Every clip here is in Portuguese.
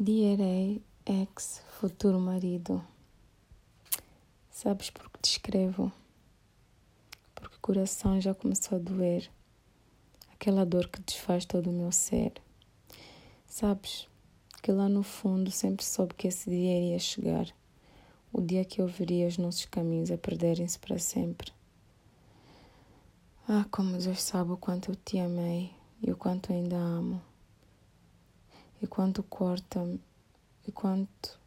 Dear ex futuro marido, sabes por que te escrevo? Porque o coração já começou a doer, aquela dor que desfaz todo o meu ser. Sabes que lá no fundo sempre soube que esse dia iria chegar, o dia que eu veria os nossos caminhos a perderem-se para sempre. Ah, como Deus sabe o quanto eu te amei e o quanto ainda amo e quanto corta e quanto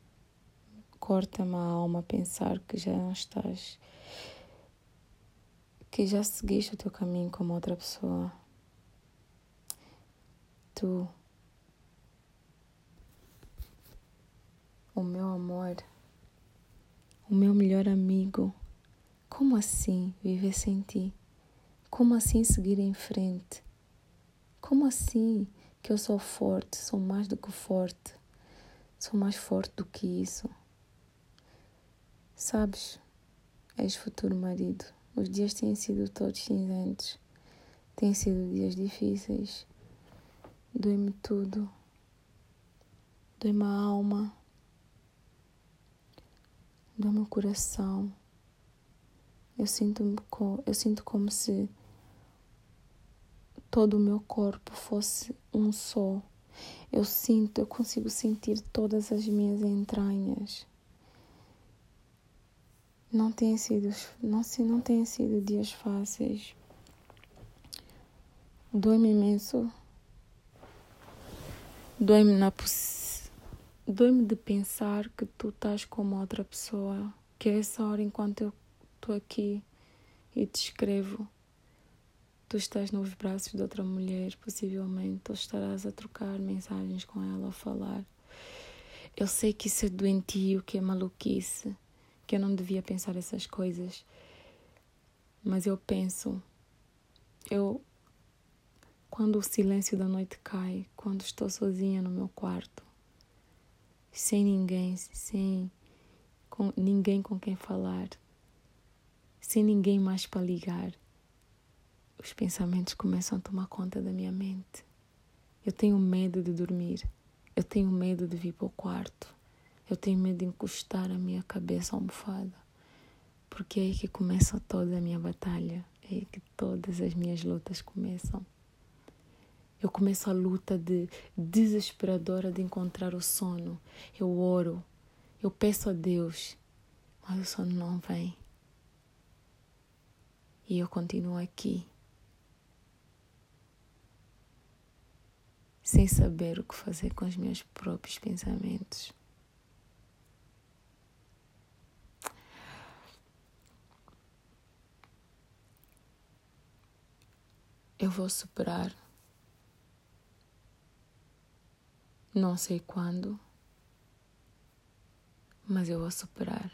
corta-me a alma pensar que já não estás que já seguiste o teu caminho como outra pessoa tu o meu amor o meu melhor amigo como assim viver sem ti? Como assim seguir em frente como assim que eu sou forte, sou mais do que forte, sou mais forte do que isso. Sabes, ex-futuro marido, os dias têm sido todos cinzentos, têm sido dias difíceis, dói-me tudo, dói-me a alma, dói-me o coração. Eu sinto, eu sinto como se todo o meu corpo fosse um só. Eu sinto, eu consigo sentir todas as minhas entranhas. Não tem sido, não, não tem sido dias fáceis. Dói-me imenso. Dói-me na Dói-me de pensar que tu estás como outra pessoa. Que é essa hora enquanto eu estou aqui e te escrevo Tu estás nos braços de outra mulher, possivelmente, ou estarás a trocar mensagens com ela, a falar. Eu sei que isso é doentio, que é maluquice, que eu não devia pensar essas coisas, mas eu penso, eu, quando o silêncio da noite cai, quando estou sozinha no meu quarto, sem ninguém, sem com, ninguém com quem falar, sem ninguém mais para ligar os pensamentos começam a tomar conta da minha mente. Eu tenho medo de dormir. Eu tenho medo de vir para o quarto. Eu tenho medo de encostar a minha cabeça à almofada. Porque é aí que começa toda a minha batalha. É aí que todas as minhas lutas começam. Eu começo a luta de desesperadora de encontrar o sono. Eu oro, eu peço a Deus, mas o sono não vem. E eu continuo aqui sem saber o que fazer com os meus próprios pensamentos. Eu vou superar. Não sei quando, mas eu vou superar.